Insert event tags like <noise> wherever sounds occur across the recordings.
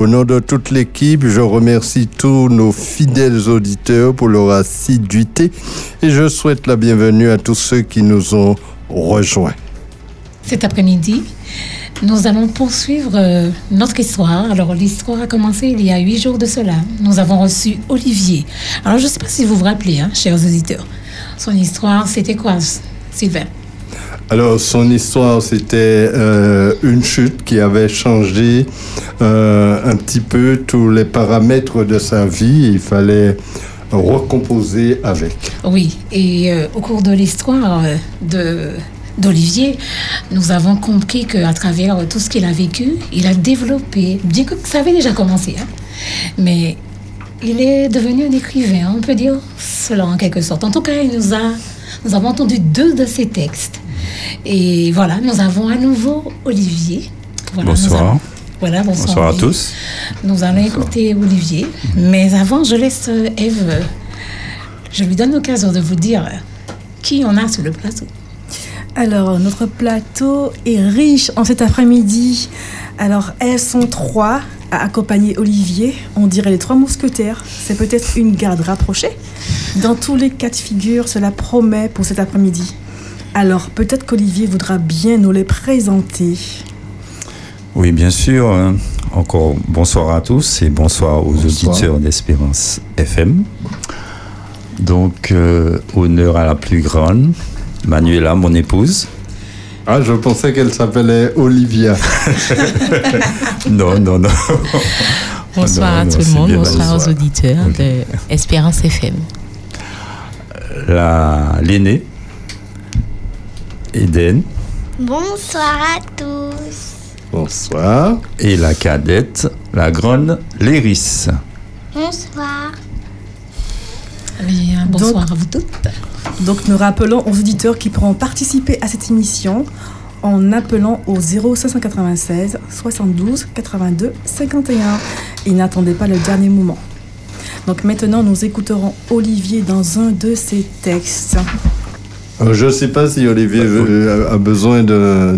Au nom de toute l'équipe, je remercie tous nos fidèles auditeurs pour leur assiduité et je souhaite la bienvenue à tous ceux qui nous ont rejoints. Cet après-midi, nous allons poursuivre euh, notre histoire. Alors, l'histoire a commencé il y a huit jours de cela. Nous avons reçu Olivier. Alors, je ne sais pas si vous vous rappelez, hein, chers auditeurs. Son histoire, c'était quoi, Sylvain? Alors, son histoire, c'était euh, une chute qui avait changé euh, un petit peu tous les paramètres de sa vie. Il fallait recomposer avec. Oui, et au cours de l'histoire de d'Olivier, nous avons compris qu'à travers tout ce qu'il a vécu, il a développé, bien que ça avait déjà commencé, hein, mais il est devenu un écrivain, on peut dire cela en quelque sorte. En tout cas, nous avons entendu deux de ses textes. Et voilà, nous avons à nouveau Olivier. bonsoir. voilà, bonsoir. Bonsoir à tous. Nous allons écouter Olivier. Mais avant, je laisse Eve. Je lui donne l'occasion de vous dire qui on a sur le plateau. Alors, notre plateau est riche en cet après-midi. Alors, elles sont trois à accompagner Olivier. On dirait les trois mousquetaires. C'est peut-être une garde rapprochée. Dans tous les cas de figure, cela promet pour cet après-midi. Alors, peut-être qu'Olivier voudra bien nous les présenter. Oui, bien sûr. Encore bonsoir à tous et bonsoir aux auditeurs d'Espérance FM. Donc, euh, honneur à la plus grande, Manuela, mon épouse. Ah, je pensais qu'elle s'appelait Olivia. <laughs> non, non, non. Bonsoir à tout le monde, bonsoir, aux auditeurs de Espérance FM. L'aînée, Eden. Bonsoir à tous. Bonsoir. Et la cadette, la grande Léris. Bonsoir. bonsoir à vous toutes. Donc nous rappelons aux auditeurs qui pourront participer à cette émission en appelant au 0596 72 82 51 et n'attendez pas le dernier moment. Donc maintenant nous écouterons Olivier dans un de ses textes. Euh, je ne sais pas si Olivier a besoin de,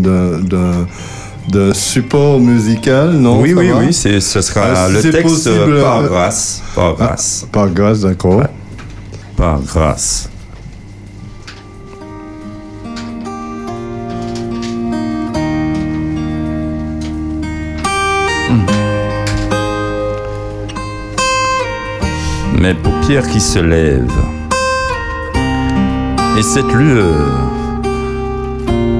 de, support musical, non? Oui, oui, oui, ce sera ah, le texte par grâce. Par grâce. par grâce, d'accord. Par grâce. mes paupières qui se lèvent. Et cette lueur,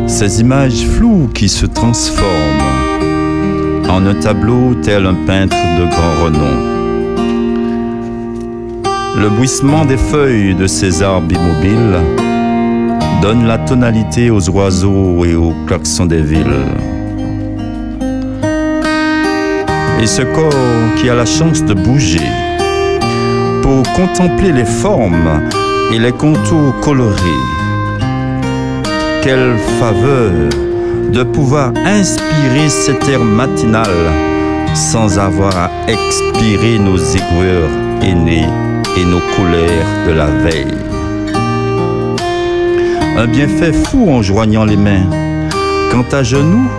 ces images floues qui se transforment en un tableau tel un peintre de grand renom. Le bruissement des feuilles de ces arbres immobiles donne la tonalité aux oiseaux et aux klaxons des villes. Et ce corps qui a la chance de bouger, pour contempler les formes et les contours colorés. Quelle faveur de pouvoir inspirer cet air matinal sans avoir à expirer nos aigreurs aînées et nos colères de la veille. Un bienfait fou en joignant les mains. Quant à genoux,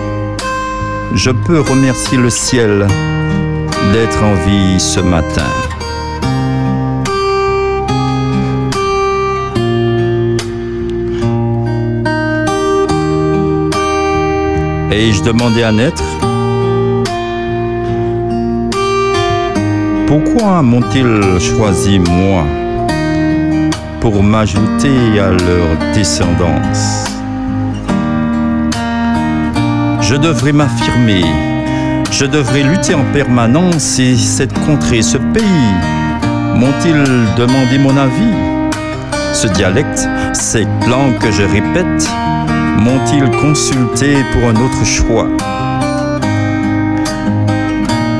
je peux remercier le ciel d'être en vie ce matin. Et je demandais à naître. Pourquoi m'ont-ils choisi moi pour m'ajouter à leur descendance? Je devrais m'affirmer, je devrais lutter en permanence et cette contrée, ce pays, m'ont-ils demandé mon avis? Ce dialecte, cette langue que je répète, m'ont-ils consulté pour un autre choix?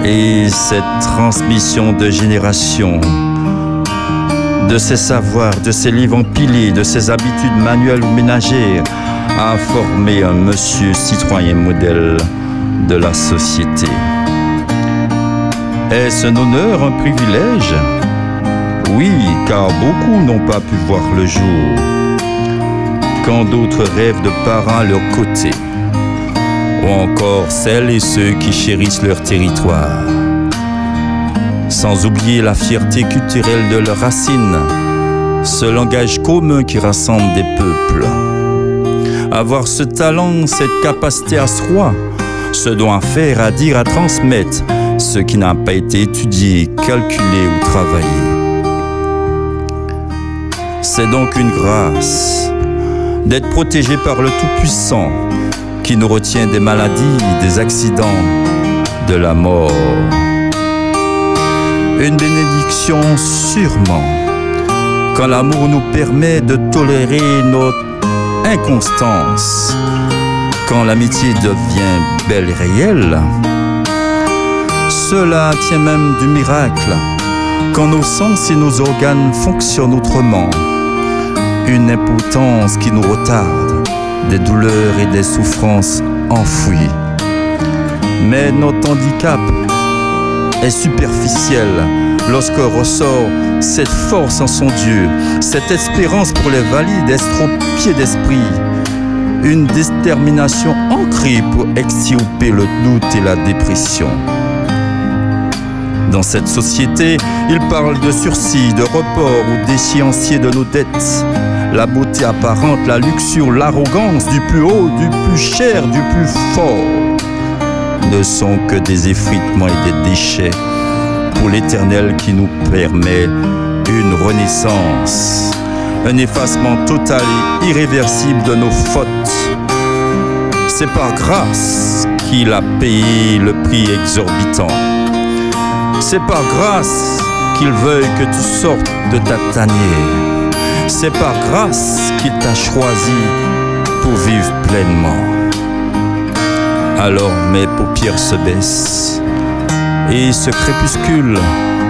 Et cette transmission de génération, de ces savoirs, de ces livres empilés, de ces habitudes manuelles ou ménagères, a formé un monsieur citoyen modèle de la société. Est-ce un honneur, un privilège? Oui, car beaucoup n'ont pas pu voir le jour quand d'autres rêvent de parents à leur côté, ou encore celles et ceux qui chérissent leur territoire. sans oublier la fierté culturelle de leurs racines, ce langage commun qui rassemble des peuples. Avoir ce talent, cette capacité à soi, ce don à faire, à dire, à transmettre, ce qui n'a pas été étudié, calculé ou travaillé. C'est donc une grâce d'être protégé par le Tout-Puissant qui nous retient des maladies, des accidents, de la mort. Une bénédiction sûrement quand l'amour nous permet de tolérer notre inconstance, quand l'amitié devient belle et réelle. Cela tient même du miracle, quand nos sens et nos organes fonctionnent autrement. Une impotence qui nous retarde, des douleurs et des souffrances enfouies. Mais notre handicap est superficiel lorsque ressort cette force en son Dieu, cette espérance pour les valides estropiés d'esprit, une détermination ancrée pour extirper le doute et la dépression. Dans cette société, il parle de sursis, de report ou d'échéancier de nos dettes. La beauté apparente, la luxure, l'arrogance du plus haut, du plus cher, du plus fort ne sont que des effritements et des déchets pour l'éternel qui nous permet une renaissance, un effacement total et irréversible de nos fautes. C'est par grâce qu'il a payé le prix exorbitant. C'est par grâce qu'il veuille que tu sortes de ta tanière. C'est par grâce qu'il t'a choisi pour vivre pleinement. Alors mes paupières se baissent et ce crépuscule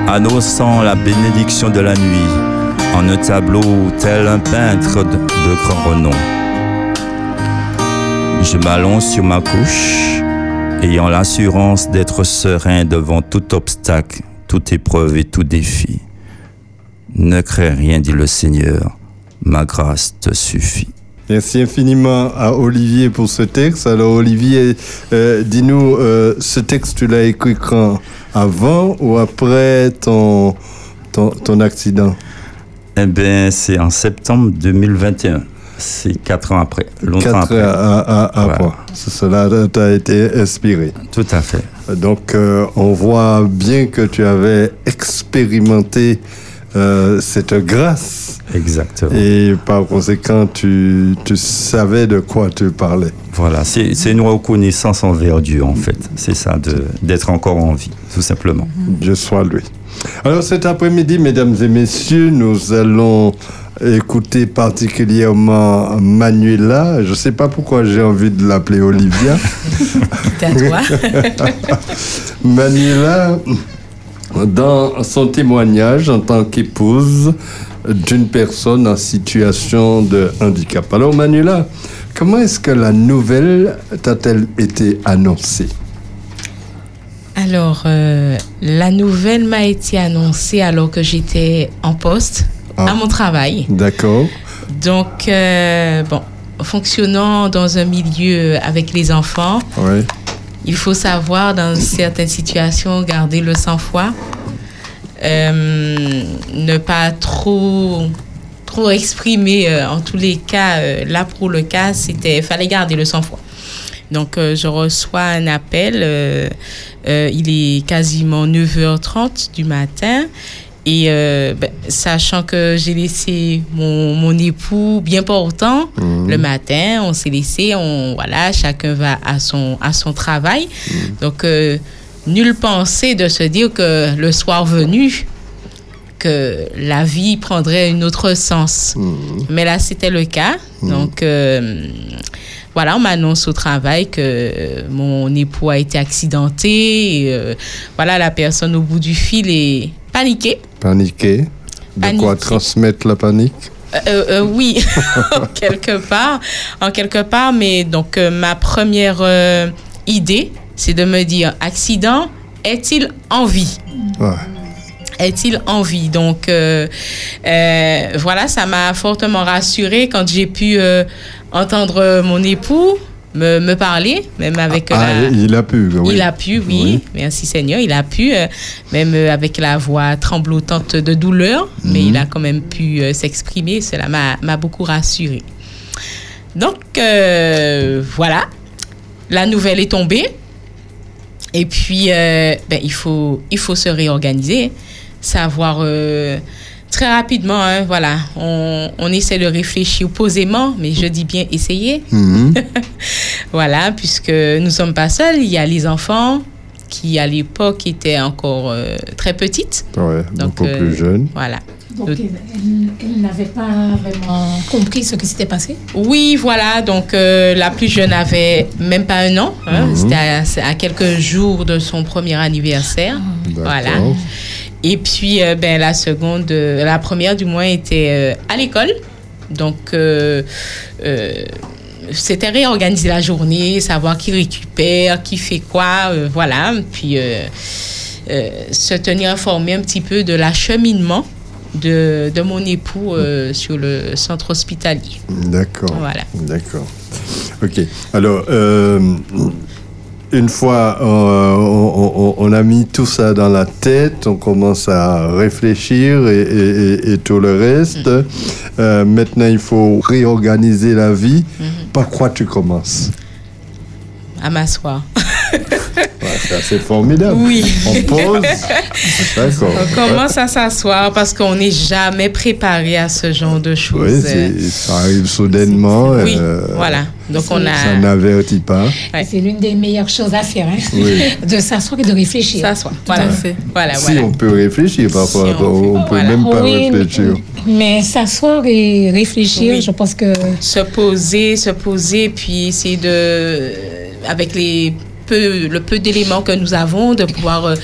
annonçant la bénédiction de la nuit en un tableau tel un peintre de, grand renom. Je m'allonge sur ma couche, ayant l'assurance d'être serein devant tout obstacle, toute épreuve et tout défi. Ne crains rien, dit le Seigneur, ma grâce te suffit. Merci infiniment à Olivier pour ce texte. Alors Olivier, euh, dis-nous, euh, ce texte, tu l'as écrit quand? Avant ou après ton, ton, ton accident? Eh bien, c'est en septembre 2021. C'est quatre ans après, longtemps Quatre après. Voilà. Cela t'a été inspiré. Tout à fait. Donc, euh, on voit bien que tu avais expérimenté euh, cette grâce Exactement. et par conséquent, tu, tu savais de quoi tu parlais. Voilà, c'est une reconnaissance envers Dieu, en fait. C'est ça, d'être encore en vie, tout simplement. Dieu soit lui. Alors cet après-midi, mesdames et messieurs, nous allons écouter particulièrement Manuela. Je ne sais pas pourquoi j'ai envie de l'appeler Olivia. <laughs> <laughs> Manuela, dans son témoignage en tant qu'épouse d'une personne en situation de handicap. Alors Manuela, comment est-ce que la nouvelle t'a-t-elle été annoncée? Alors, euh, la nouvelle m'a été annoncée alors que j'étais en poste Ah. à mon travail. D'accord Donc, euh, bon, fonctionnant dans un milieu avec les enfants, il faut savoir, dans certaines situations, garder le sang-froid. Euh, ne pas trop trop exprimer euh, en tous les cas euh, là pour le cas c'était fallait garder le sang-froid donc euh, je reçois un appel euh, euh, il est quasiment 9h30 du matin et euh, ben, sachant que j'ai laissé mon, mon époux bien portant le matin, on s'est laissé, on voilà, chacun va à son à son travail. Donc euh, nulle pensée de se dire que le soir venu que la vie prendrait un autre sens. Mais là, c'était le cas. Donc, euh, voilà, on m'annonce au travail que mon époux a été accidenté. Et, voilà, la personne au bout du fil est paniquée. Paniqué. De quoi transmettre la panique Euh, euh, oui, <laughs> en quelque part, en quelque part, mais donc euh, ma première euh, idée, c'est de me dire accident, est-il en vie? Ouais. Est-il en vie? Donc euh, euh, voilà, ça m'a fortement rassurée quand j'ai pu euh, entendre mon époux me, me parler, même avec Ah, la... il a pu, oui. Il a pu, oui. Oui. Merci Seigneur. Il a pu, euh, même euh, avec la voix tremblotante de douleur, mais Mhm. il a quand même pu euh, s'exprimer. Cela m'a m'a beaucoup rassuré. Donc, euh, voilà. La nouvelle est tombée. Et puis, ben, il, faut, il faut se réorganiser, savoir euh, très rapidement, hein, voilà, on, on essaie de réfléchir posément, mais je dis bien essayer. Mhm. <laughs> Voilà, puisque nous sommes pas seuls, il y a les enfants qui à l'époque étaient encore euh, très petites. Ouais, Donc, beaucoup euh, plus jeune. Voilà. Donc, Le- elle, elle- elle n'avait pas vraiment compris ce qui s'était passé? Oui, voilà. Donc, euh, la plus jeune avait même pas un an. hein. Mhm. C'était à, à quelques jours de son premier anniversaire. Voilà. Et puis, euh, ben, la seconde, euh, la première du moins était euh, à l'école. Donc, c'était réorganiser la journée, savoir qui récupère, qui fait quoi, voilà. Puis, se tenir informé un petit peu de l'acheminement de, de mon époux euh, sur le centre hospitalier. D'accord. Voilà. D'accord. Ok. Alors, euh, une fois euh, on, on- on a mis tout ça dans la tête, on commence à réfléchir et, et- et- et tout le reste. Mm. Euh, maintenant, il faut réorganiser la vie. Mm-hmm. Par quoi tu commences? À m'asseoir. <laughs> C'est formidable. Oui. On pose. D'accord. On commence à s'asseoir parce qu'on n'est jamais préparé à ce genre de Oui, choses. c'est- ça arrive soudainement. Oui, euh, voilà. Donc on Ça a n'avertit pas. Ouais. C'est l'une des meilleures choses à faire, hein, Oui. de s'asseoir et de réfléchir. s'asseoir. Voilà. Voilà, Si voilà. on peut réfléchir parfois, Si on on, peut- voilà. même pas Oui, réfléchir. Mais s'asseoir et réfléchir, Oui. je pense que Se poser, se poser, puis essayer de, avec les peu, le peu d'éléments que nous avons, de pouvoir euh,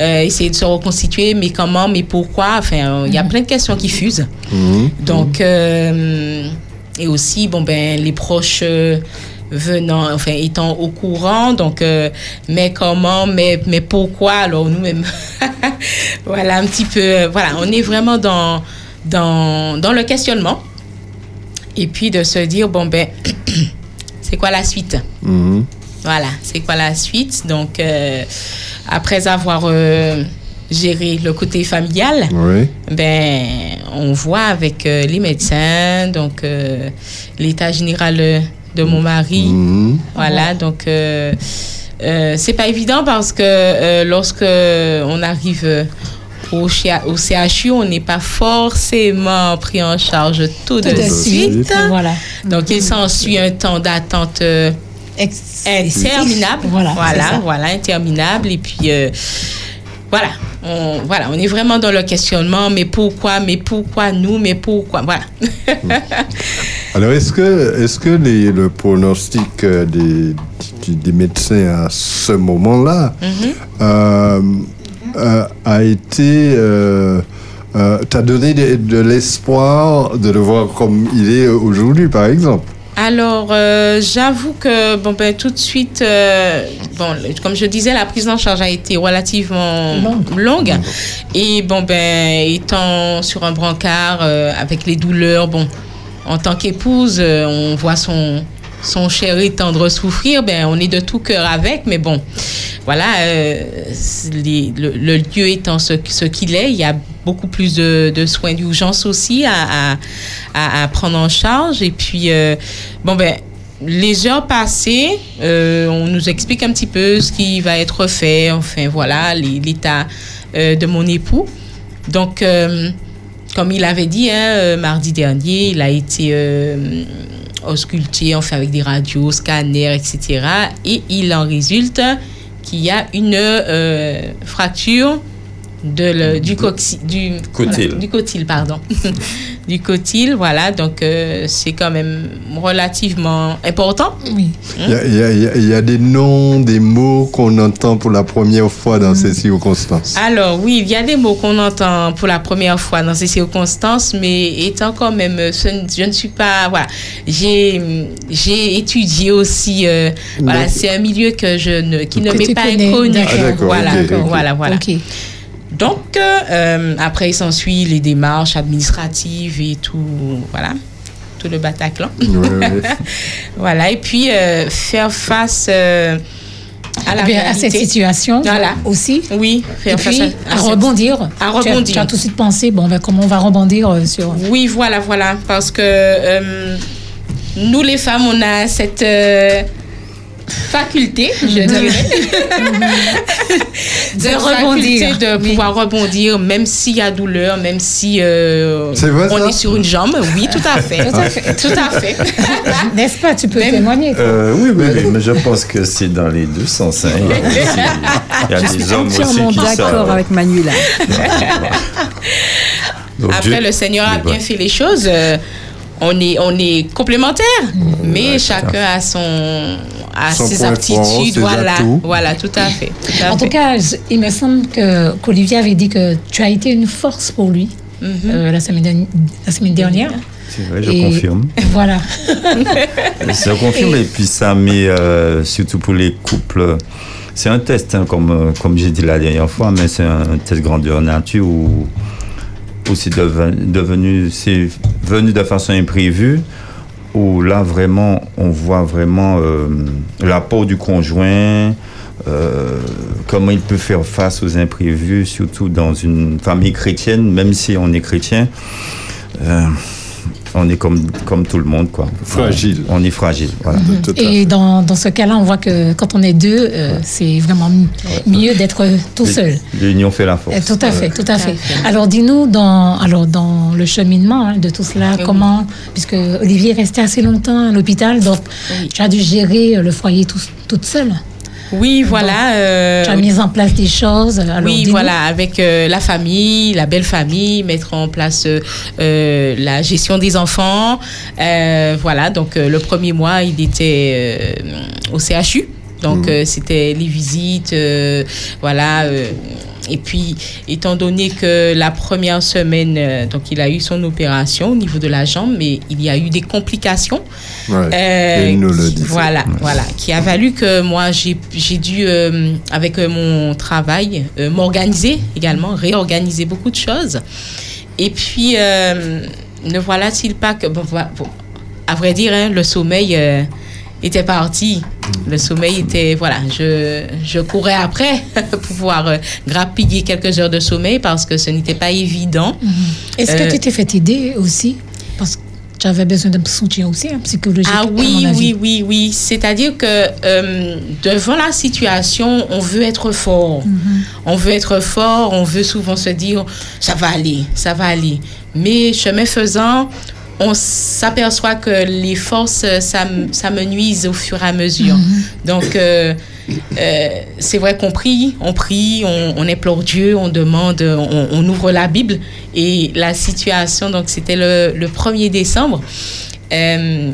euh, essayer de se reconstituer, mais comment, mais pourquoi. Enfin, euh, il y a plein de questions qui fusent. Mhm. Donc, euh, et aussi, bon, ben, les proches venant, enfin, étant au courant, donc, euh, mais comment, mais, mais pourquoi, alors nous-mêmes, <laughs> voilà, un petit peu, euh, voilà, on est vraiment dans, dans, dans le questionnement. Et puis de se dire, bon, ben, <clears throat> c'est quoi la suite? Mhm. Voilà, c'est quoi la suite? Donc, euh, après avoir euh, géré le côté familial, Oui. ben, on voit avec euh, les médecins, donc euh, l'état général de mon mari. Mhm. Voilà, donc euh, euh, c'est pas évident parce que euh, lorsque on arrive au, chia- au CHU, on n'est pas forcément pris en charge tout, de, tout de suite. suite, voilà. Donc il s'ensuit un temps d'attente euh, Ex- interminable. Voilà, voilà, interminable. Et puis, euh, voilà, on, voilà, on est vraiment dans le questionnement. Mais pourquoi Mais pourquoi nous Mais pourquoi Voilà. <laughs> Alors, est-ce que, est-ce que les- le pronostic euh, des, des- des médecins à ce moment-là Mhm. euh, euh, a été. Euh, euh, t'a donné de, de l'espoir de le voir comme il est aujourd'hui, par exemple? Alors, euh, j'avoue que, bon, ben, tout de suite, euh, bon, comme je disais, la prise en charge a été relativement Longue. longue. Et, bon, ben, étant sur un brancard euh, avec les douleurs, bon, en tant qu'épouse, on voit son, son chéri tendre souffrir, ben, on est de tout cœur avec, mais bon, voilà, les- le, le lieu étant ce, ce qu'il est, il y a beaucoup plus de, soins d'urgence aussi à, prendre en charge. Et puis, euh, bon, ben, les heures passées, euh, on nous explique un petit peu ce qui va être fait, enfin, voilà, l'état euh, de mon époux. Donc, comme il avait dit, hein, mardi dernier, il a été ausculté, enfin avec des radios, scanners, etc. Et il en résulte qu'il y a une fracture de le- du, cocci- du voilà, du cotyle, pardon. <laughs> du cotyle, voilà. Donc, euh, c'est quand même relativement important. Oui. Il y, a- y y y des noms, des mots qu'on entend pour la première fois dans ces circonstances. Alors oui, il y a des mots qu'on entend pour la première fois dans ces circonstances, mais étant quand même, euh, je ne suis pas, voilà, j'ai j'ai étudié aussi, euh, voilà, c'est un milieu que je ne, qui ne m'est pas inconnu. d'accord. Ah, d'accord, voilà, ok, ok. voilà, voilà. Ok. Donc euh, euh, après, il s'ensuit les démarches administratives et tout, voilà, surtout le Bataclan. Ouais, ouais. <laughs> Voilà, et puis euh, faire face euh, à la Eh bien, à cette situation Voilà. aussi. Oui, Et faire face puis, à, à, à cette- rebondir. à Tu as- rebondir. Tu as, tout de suite pensé, bon, ben, comment on va rebondir euh, sur. Oui, voilà, voilà. Parce que euh, nous, les femmes, on a cette euh, faculté, je dirais, <laughs> de De rebondir. faculté de Oui. pouvoir rebondir, même s'il y a douleur, même si euh, C'est vrai, on ça? est sur une jambe. Oui, tout à fait. Tout à fait. Tout à fait. N'est-ce pas? Tu peux Même- témoigner. Euh, oui, oui, oui, mais je pense que c'est dans les deux sens. hein. Il y a, <laughs> aussi- il y a Je suis des hommes aussi entièrement qui d'accord avec Manuela. Après, Dieu- le Seigneur a bien bon. fait les choses. euh, on est, on est complémentaires, mais Ouais, chacun a son, Son ses aptitudes, fort, voilà, voilà, tout à fait. tout à En fait. tout cas, je- il me semble que qu'Olivier avait dit que tu as été une force pour lui Mhm. euh, la, semaine, dernière- la semaine dernière. C'est vrai, je Et- confirme. Voilà. <laughs> Je confirme, et puis ça met, euh, surtout pour les couples, c'est un test, hein, comme, euh, comme j'ai dit la dernière fois, mais c'est un test grandeur nature où, où c'est deven- devenu, c'est venu de façon imprévue, où là vraiment, on voit vraiment euh, l'apport du conjoint, euh, comment il peut faire face aux imprévus, surtout dans une famille chrétienne, même si on est chrétien. euh, on est comme, comme tout le monde, quoi. Fragile. On est fragile, voilà. À Et dans, dans ce cas-là, on voit que quand on est deux, euh, c'est vraiment mieux d'être tout seul. L'union fait la force. Euh, Tout à fait, tout à fait. Alors dis-nous dans, alors dans le cheminement hein, de tout cela, Oui. comment, puisque Olivier est resté assez longtemps à l'hôpital, donc Oui. tu as dû gérer le foyer tout- toute seule. Oui, voilà. euh, Tu as mis en place des choses. Alors, oui, voilà, avec euh, la famille, la belle famille, mettre en place euh, euh, la gestion des enfants. Euh, voilà, donc euh, le premier mois, il était euh, au CHU. Donc, euh, c'était les visites, euh, voilà. Et puis, étant donné que la première semaine, euh, donc il a eu son opération au niveau de la jambe, mais il y a eu des complications. Ouais. Euh, Il nous le disait. Voilà, voilà, qui a valu que moi j'ai dû euh, avec euh, mon travail euh, m'organiser également, réorganiser beaucoup de choses. Et puis ne voilà-t-il pas que bon, à vrai dire hein, le sommeil était parti. Le sommeil était voilà, je je courais après <laughs> pour pouvoir euh, grappiller quelques heures de sommeil parce que ce n'était pas évident. Est-ce que Euh, tu t'es fait aider aussi? Parce que tu avais besoin d'un soutien aussi, hein, psychologique. Ah oui, oui, oui, oui. C'est-à-dire que euh, devant la situation, on veut être fort. On veut être fort, on veut souvent se dire, ça va aller, ça va aller. Mais chemin faisant, on s'aperçoit que les forces, ça, me- ça me nuise au fur et à mesure. Donc, euh, euh, c'est vrai qu'on prie, on prie, on, on implore Dieu, on demande, on, on ouvre la Bible. Et la situation, donc c'était le, le 1er décembre, euh,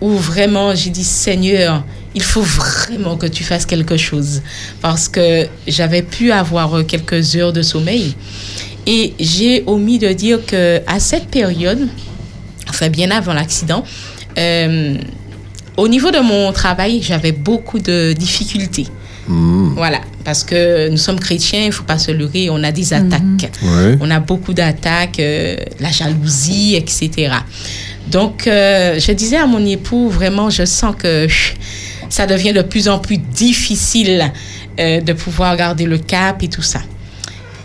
où vraiment j'ai dit Seigneur, il faut vraiment que tu fasses quelque chose. Parce que j'avais pu avoir euh, quelques heures de sommeil. Et j'ai omis de dire que à cette période, enfin bien avant l'accident, euh, au niveau de mon travail, j'avais beaucoup de difficultés. Mmh. Voilà, parce que nous sommes chrétiens, il ne faut pas se leurrer, on a des attaques. Ouais. On a beaucoup d'attaques, euh, la jalousie, etc. Donc, euh, je disais à mon époux, vraiment, je sens que ça devient de plus en plus difficile euh, de pouvoir garder le cap et tout ça.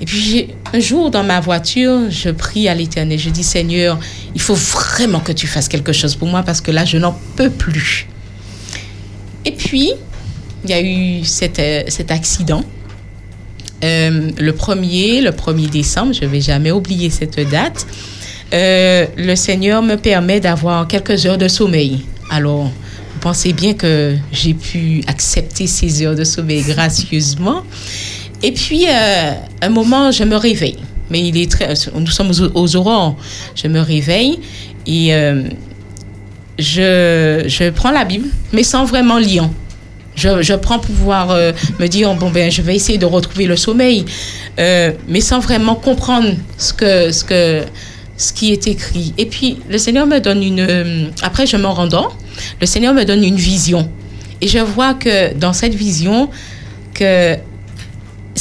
Et puis, un jour, dans ma voiture, je prie à l'Éternel. Je dis, Seigneur, il faut vraiment que tu fasses quelque chose pour moi parce que là, je n'en peux plus. Et puis, il y a eu cet, euh, cet accident. Euh, le 1er, le 1er décembre, je ne vais jamais oublier cette date. Euh, le Seigneur me permet d'avoir quelques heures de sommeil. Alors, vous pensez bien que j'ai pu accepter ces heures de sommeil gracieusement. Et puis, un moment, je me réveille. Mais il est très, nous sommes aux, aurores. Je me réveille et euh, je, je prends la Bible, mais sans vraiment lire. Je, je prends pouvoir euh, me dire, bon, ben, je vais essayer de retrouver le sommeil, euh, mais sans vraiment comprendre ce, que, ce, que, ce qui est écrit. Et puis, le Seigneur me donne une... après, je me rendors, le Seigneur me donne une vision. Et je vois que dans cette vision, que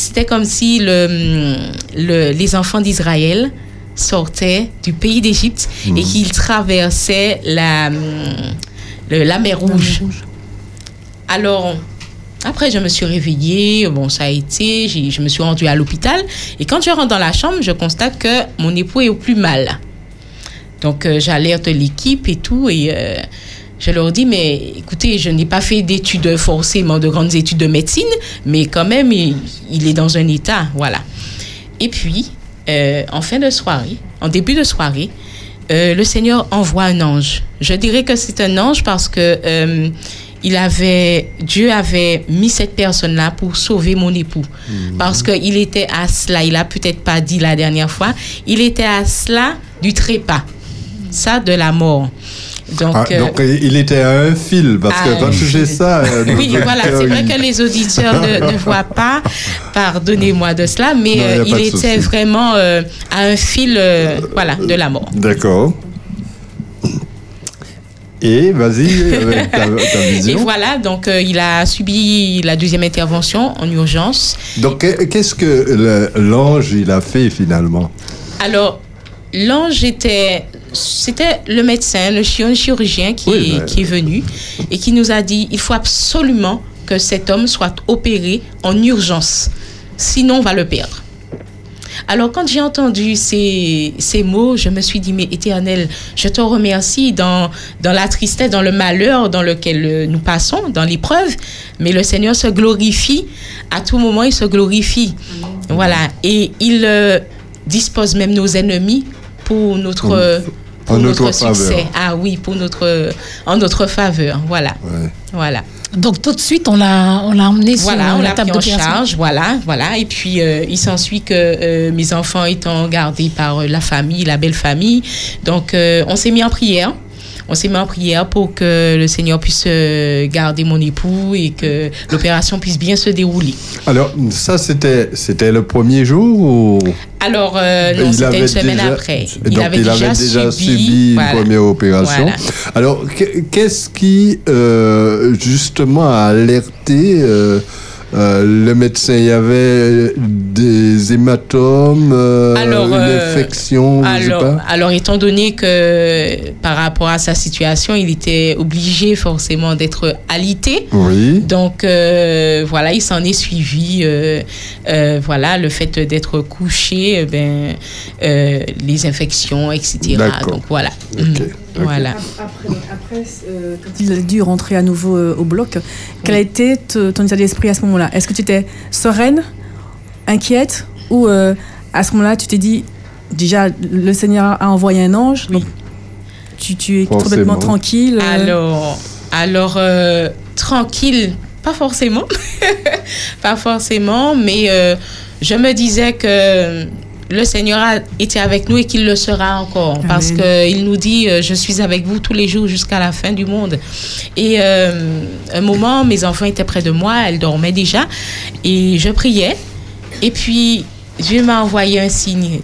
c'était comme si le, le- les enfants d'Israël sortait du pays d'Égypte et qu'il traversait la, hum, le- la mer Rouge. Alors, après, je me suis réveillée, bon, ça a été, je me suis rendue à l'hôpital. Et quand je rentre dans la chambre, je constate que mon époux est au plus mal. Donc, euh, j'alerte l'équipe et tout. Et euh, je leur dis, mais écoutez, je n'ai pas fait d'études forcément, de grandes études de médecine, mais quand même, il, il est dans un état. Voilà. Et puis, euh, en fin de soirée, en début de soirée, euh, le Seigneur envoie un ange. Je dirais que c'est un ange parce que euh, il avait, Dieu avait mis cette personne-là pour sauver mon époux. Parce qu'il était à cela, il a peut-être pas dit la dernière fois, il était à cela du trépas. Ça, de la mort. Donc, Ah, euh, il était à un fil, parce que quand fais fil. ça... euh, <laughs> oui, voilà, euh, c'est vrai que les auditeurs ne, ne <laughs> voient pas, pardonnez-moi de cela, mais Non, euh, il de était souci. vraiment euh, à un fil euh, voilà, de la mort. D'accord. Et vas-y, <laughs> avec ta, ta Et vision. voilà, donc euh, il a subi la deuxième intervention en urgence. Donc, qu'est- qu'est-ce que l'ange, il a fait finalement? Alors, l'ange était, c'était le médecin, le chirurgien qui, Oui, est, mais- qui est venu et qui nous a dit il faut absolument que cet homme soit opéré en urgence, sinon on va le perdre. Alors, quand j'ai entendu ces, ces mots, je me suis dit, mais éternel, je te remercie dans, dans la tristesse, dans le malheur dans lequel euh, nous passons, dans l'épreuve, mais le Seigneur se glorifie. À tout moment, il se glorifie. Voilà. Et il euh, dispose même nos ennemis pour notre, En- euh, pour en notre notre faveur. succès. Ah oui, pour notre, en notre faveur. Voilà. Ouais. Voilà. Donc tout de suite, on l'a, on l'a emmené Voilà, sur on euh, la l'a table pris en d'opération. charge, voilà, voilà. Et puis, euh, il s'ensuit que euh, mes enfants étant gardés par euh, la famille, la belle famille, donc euh, on s'est mis en prière. On s'est mis en prière pour que le Seigneur puisse euh, garder mon époux et que l'opération puisse bien se dérouler. Alors, ça, c'était c'était le premier jour ou? Alors, euh, non, Il c'était avait une semaine déjà- après. Donc, il avait déjà, subi, voilà. une première opération. Voilà. Alors, que- qu'est-ce qui, euh, justement, a alerté euh, euh, le médecin Il y avait des hématomes, euh, Alors, une euh, infection, je sais Alors, pas alors, étant donné que par rapport à sa situation, il était obligé forcément d'être alité. Oui. Donc euh, voilà, il s'en est suivi. euh, euh, voilà, le fait d'être couché, euh, ben, euh, les infections, etc. D'accord. Donc voilà. Ok, Mhm. Voilà. Après, après, euh, quand il a dû rentrer à nouveau euh, au bloc, quel a été ton état d'esprit à ce moment-là? Est-ce que tu étais sereine, inquiète ou euh, à ce moment-là tu t'es dit déjà le Seigneur a envoyé un ange, donc tu, tu es Forcément. complètement tranquille euh, Alors, alors euh, tranquille, pas forcément, <laughs> pas forcément, mais euh, je me disais que le Seigneur a été avec nous et qu'il le sera encore, parce qu'il nous dit euh, je suis avec vous tous les jours jusqu'à la fin du monde. Et euh, un moment, mes enfants étaient près de moi, elles dormaient déjà, et je priais, et puis Dieu m'a envoyé un signe.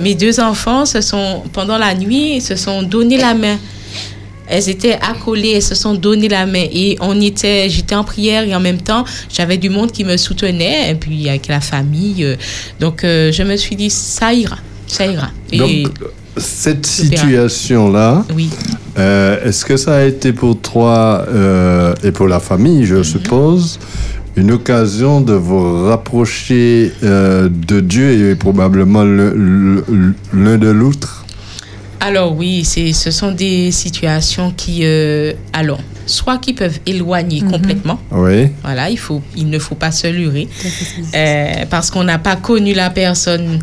Mes deux enfants se sont pendant la nuit se sont donné la main. Elles étaient accolées, elles se sont donné la main. Et on était, j'étais en prière et en même temps j'avais du monde qui me soutenait. Et puis avec la famille. euh, donc euh, je me suis dit ça ira, ça ira. Et Donc, cette situation-là, oui, euh, est-ce que ça a été pour toi euh, et pour la famille, je suppose, une occasion de vous rapprocher euh, de Dieu et probablement le- le- l'un de l'autre? Alors oui, c'est, ce sont des situations qui, euh, alors, soit qui peuvent éloigner complètement. Oui. Voilà, il faut, il ne faut pas se leurrer. Euh, parce qu'on n'a pas connu la personne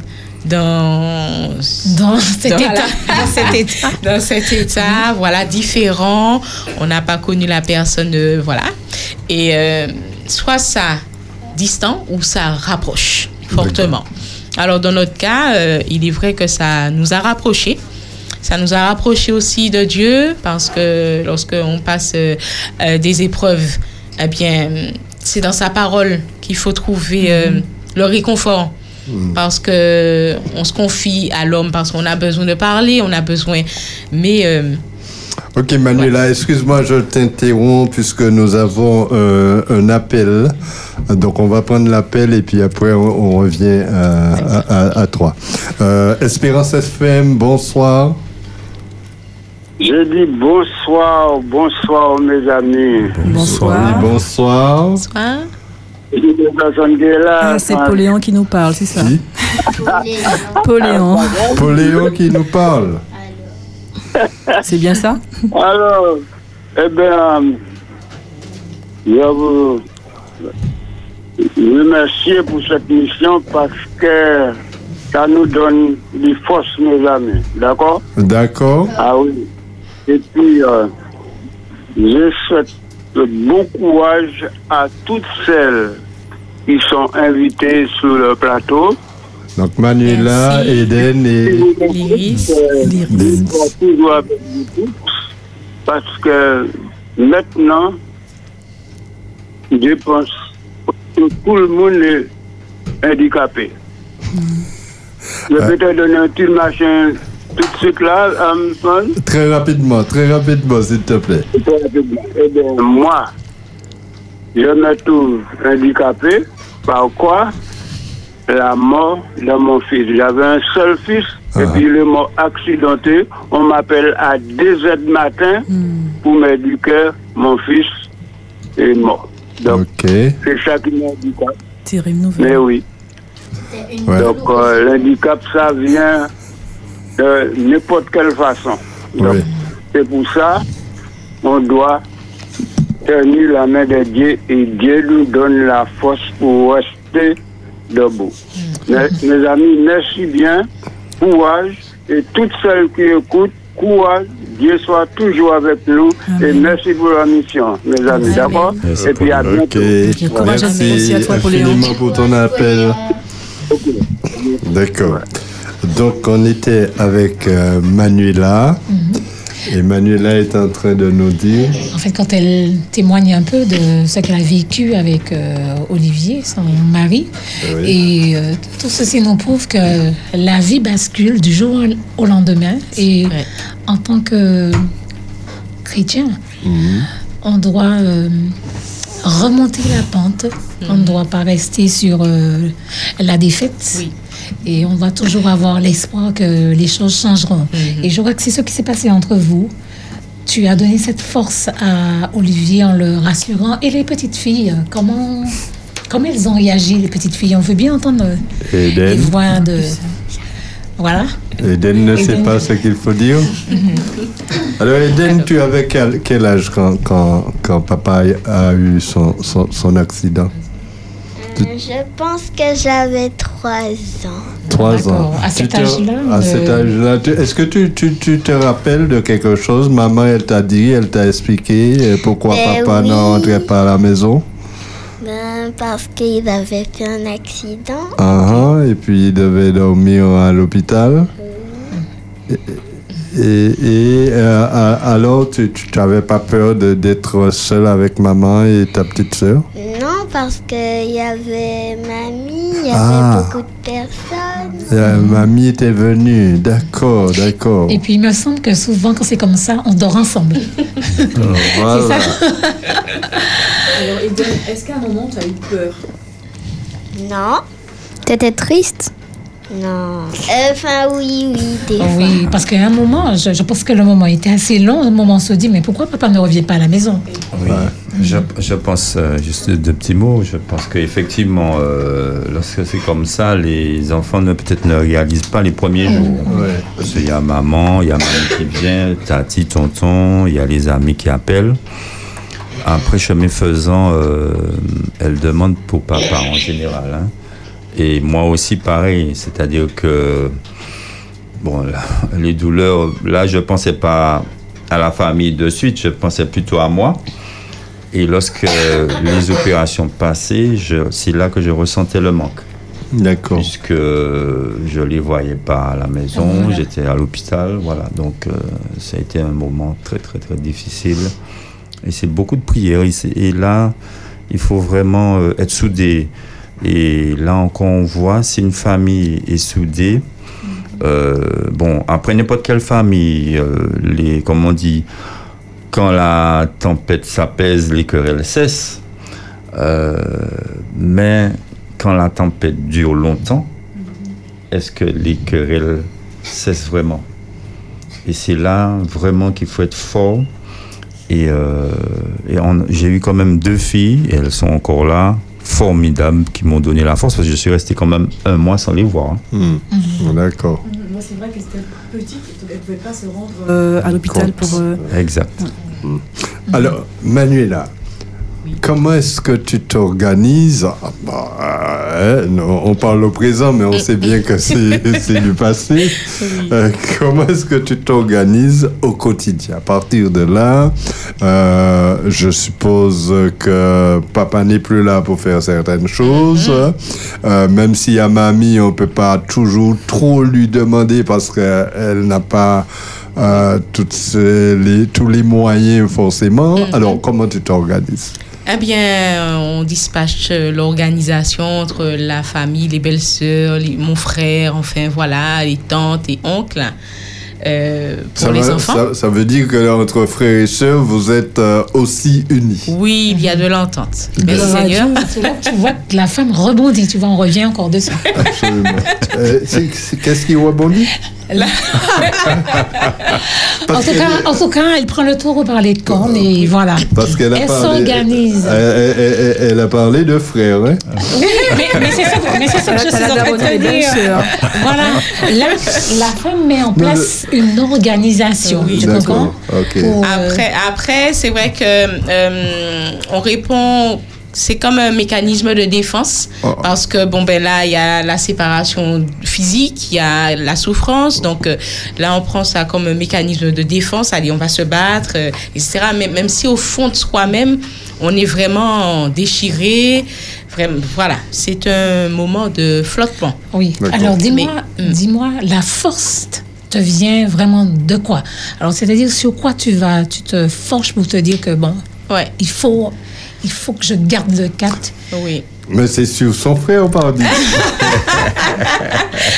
dans Dans cet dans, état. voilà, dans cet état, <laughs> dans cet état, voilà, différent. On n'a pas connu la personne, euh, voilà. Et euh, soit ça distant ou ça rapproche fortement. Alors dans notre cas, euh, il est vrai que ça nous a rapprochés. Ça nous a rapprochés aussi de Dieu parce que lorsque on passe euh, euh, des épreuves, eh bien, c'est dans sa parole qu'il faut trouver euh, le réconfort. Parce que on se confie à l'homme parce qu'on a besoin de parler, on a besoin. Mais euh, Ok, Manuela, excuse-moi, je t'interromps puisque nous avons euh, un appel. Donc, on va prendre l'appel et puis après, on, on revient à, à- à toi. Euh, Espérance FM, bonsoir. Je dis bonsoir, bonsoir mes amis. Bonsoir. Bonsoir. Bonsoir. Ah, c'est Poléon qui nous parle, c'est ça Qui <laughs> Poléon, Poléon qui nous parle. c'est bien ça? Alors, eh bien, je vous remercie pour cette mission parce que ça nous donne des forces, mes amis. D'accord? D'accord. Ah oui. Et puis, euh, je souhaite bon courage à toutes celles qui sont invitées sur le plateau. Donc, Manuela, Merci. Eden et. L'iris. L'iris. On va toujours avec vous tous, parce que maintenant, je pense que tout le monde est handicapé. Je peux te donner un petit machin tout de suite là, Amazon. Très rapidement, très rapidement, s'il te plaît. Eh bien, moi, je me trouve handicapé. Par quoi? La mort de mon fils. J'avais un seul fils, et Ah. puis il est mort accidenté. On m'appelle à 2 heures du matin pour m'éduquer. Mon fils est mort. Donc, Ok. c'est ça qui m'handicape. Terrible Mais nouvelle. oui. Ouais. Donc, euh, l'handicap, ça vient de n'importe quelle façon. Donc, Oui. c'est pour ça on doit tenir la main de Dieu et Dieu nous donne la force pour rester debout. Mes, mes amis, merci bien, courage. Et toutes celles qui écoutent, courage, Dieu soit toujours avec nous. Et merci pour la mission, mes amis, d'accord? Merci Et puis à bientôt. Merci. merci à toi, pour ton appel. D'accord. Donc, on était avec euh, Manuela. Et Manuela est en train de nous dire. En fait, quand elle témoigne un peu de ce qu'elle a vécu avec euh, Olivier, son mari, Oui. et euh, tout ceci nous prouve que la vie bascule du jour au lendemain. Et Ouais. en tant que chrétien, on doit euh, remonter la pente. On ne doit pas rester sur euh, la défaite. Oui. Et on va toujours avoir l'espoir que les choses changeront. Et je crois que c'est ce qui s'est passé entre vous. Tu as donné cette force à Olivier en le rassurant. Et les petites filles, comment, comment elles ont réagi, les petites filles? On veut bien entendre euh, les Eden. voix de... Voilà. Eden ne sait Eden. pas ce qu'il faut dire. Alors, Eden, tu avais quel, quel âge quand, quand, quand papa a eu son, son, son accident? Je pense que j'avais trois ans. Trois D'accord. ans. À cet âge-là, À euh, cet âge-là. tu- Est-ce que tu, tu, tu te rappelles de quelque chose? Maman, elle t'a dit, elle t'a expliqué euh, pourquoi Ben papa oui. ne rentrait pas à la maison? Ben, parce qu'ils avaient fait un accident. Ah, ah, et puis il devait dormir à l'hôpital. Et, et- et, euh, alors, tu n'avais pas peur de- d'être seul avec maman et ta petite sœur? Non, parce qu'il y avait mamie, il y avait Ah. beaucoup de personnes. Euh, Mamie était venue, d'accord, d'accord. Et puis, il me semble que souvent, quand c'est comme ça, on dort ensemble. <laughs> Voilà. Alors, Eden, est-ce qu'à un moment, tu as eu peur? Non. T'étais triste? Non. Euh, Enfin, oui, oui, des fois. Oui, parce qu'à un moment, je, je pense que le moment était assez long. À un moment, on se dit, mais pourquoi papa ne revient pas à la maison? Oui, je, je pense, euh, juste deux petits mots, je pense qu'effectivement, euh, lorsque c'est comme ça, les enfants ne, peut-être ne réalisent pas les premiers jours. Ouais. Parce qu'il y a maman, il y a maman qui vient, tati, tonton, il y a les amis qui appellent. Après, chemin faisant, euh, elle demande pour papa en général. hein. Et moi aussi, pareil. C'est-à-dire que, bon, là, les douleurs, là, je pensais pas à la famille de suite, je pensais plutôt à moi. Et lorsque les opérations passaient, je- c'est là que je ressentais le manque D'accord. puisque je les voyais pas à la maison, Voilà. j'étais à l'hôpital, voilà. Donc euh, ça a été un moment très très très difficile. Et c'est beaucoup de prières. Et là, il faut vraiment euh, être soudé. Et là encore, on voit si une famille est soudée, Euh, bon, après n'importe quelle famille, euh, les, comme on dit, quand la tempête s'apaise, les querelles cessent. Euh, mais quand la tempête dure longtemps, est-ce que les querelles cessent vraiment? Et c'est là vraiment qu'il faut être fort. Et, j'ai eu quand même deux filles, et elles sont encore là, formidables, qui m'ont donné la force, parce que je suis resté quand même un mois sans les voir. hein. Hmm. D'accord. Moi, c'est vrai qu'elle était petite, elle ne pouvait pas se rendre euh, à l'hôpital pour. euh, Exact. Alors, Manuela, comment est-ce que tu t'organises? Ah, bah, euh, On parle au présent, mais on sait bien que c'est <laughs> du passé. Euh, comment est-ce que tu t'organises au quotidien? À partir de là, euh, je suppose que papa n'est plus là pour faire certaines choses. Euh, même si à mamie, on ne peut pas toujours trop lui demander parce qu'elle n'a pas euh, toutes ces- les, tous les moyens forcément. Alors, comment tu t'organises? Eh bien, on dispatche l'organisation entre la famille, les belles-sœurs, les- mon frère, enfin voilà, les tantes et oncles euh, pour ça, les veut- enfants. ça, ça veut dire que entre frères et sœurs, vous êtes euh, aussi unis. Oui, il y a de l'entente. Merci Seigneur. Dieu, c'est là que tu vois que la femme rebondit, tu vois, on revient encore dessus. Absolument. Euh, Qu'est-ce qui rebondit? <laughs> en, tout cas, en tout cas, elle prend le tour au parler de cornes et voilà. Parce qu'elle a Elle parlé- s'organise. Elle, elle- elle- elle a parlé de frères. Hein? Oui, mais, mais c'est ça, mais ça que je suis en train de dire. Voilà. Là, la femme met en place une organisation. Oui. tu comprends? Pour, euh, Après, après c'est vrai que euh, on répond. C'est comme un mécanisme de défense Oh. parce que bon ben là il y a la séparation physique, il y a la souffrance donc euh, là on prend ça comme un mécanisme de défense. Allez on va se battre euh, etc. Mais même si au fond de soi-même on est vraiment déchiré, vraiment voilà c'est un moment de flottement. Oui. Alors dis-moi, hmm. dis-moi, la force te vient vraiment de quoi? Alors c'est-à-dire sur quoi tu vas, tu te forges pour te dire que bon, Ouais il faut, il faut que je garde le cap. oui. Mais c'est sur son frère, pardon.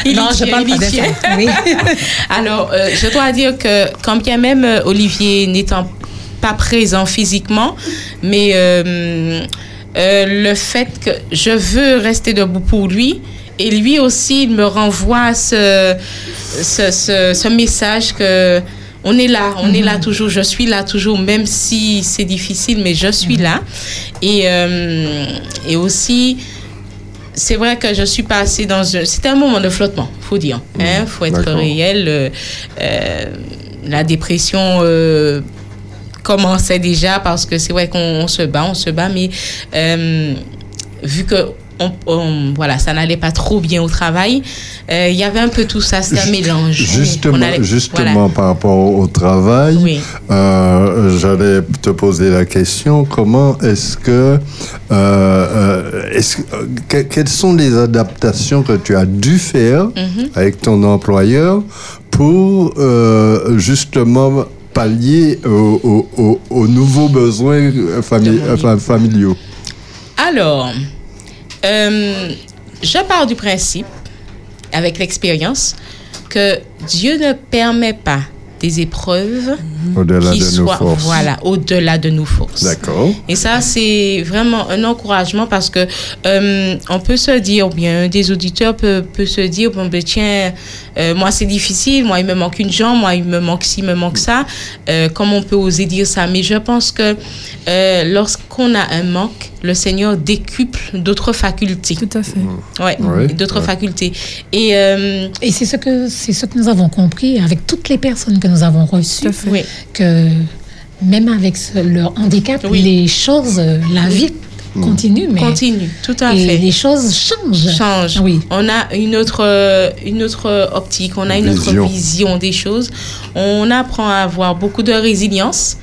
Il non, je parle pas de. Oui. <laughs> Alors, euh, je dois dire que quand bien même euh, Olivier n'étant pas présent physiquement, mais euh, euh, le fait que je veux rester debout pour lui, et lui aussi, il me renvoie ce, ce, ce, ce message que on est là, on est là toujours, je suis là toujours, même si c'est difficile, mais je suis là. Et, euh, et aussi, c'est vrai que je suis passée dans un... C'était un moment de flottement, faut dire. Hein, faut être réel. euh, euh, la dépression commençait déjà parce que c'est vrai qu'on on se bat, on se bat, mais vu que on, on- voilà, ça n'allait pas trop bien au travail, euh, il y avait un peu tout ça, c'est un mélange. Justement, allait- justement voilà. par rapport au travail, Oui. euh, j'allais te poser la question comment est-ce que, euh, est-ce, que- que- quelles sont les adaptations que tu as dû faire Mhm. avec ton employeur pour justement pallier aux, aux- aux- aux nouveaux besoins familiaux? Alors, euh, je pars du principe, avec l'expérience, que Dieu ne permet pas des épreuves au-delà qui de nos soient forces. voilà, au-delà de nos forces. D'accord. Et ça, c'est vraiment un encouragement parce que euh, on peut se dire, ou bien des auditeurs peut, peut se dire, bon, ben, tiens, euh, moi c'est difficile, moi il me manque une jambe, moi il me manque ci, il me manque ça. Euh, comment on peut oser dire ça Mais je pense que euh, lorsqu'on a un manque, le Seigneur décuple d'autres facultés. Tout à fait. Ouais, Ouais, d'autres ouais. facultés. Et euh, Et c'est ce que c'est ce que nous avons compris avec toutes les personnes que nous avons reçues, Tout à fait. oui, que même avec ce- leur handicap, Oui. les choses, la vie continue, mais continue, tout à et fait. les choses changent. change. Oui. On a une autre, euh, une autre optique, on a une Vision. autre vision des choses. On apprend à avoir beaucoup de résilience.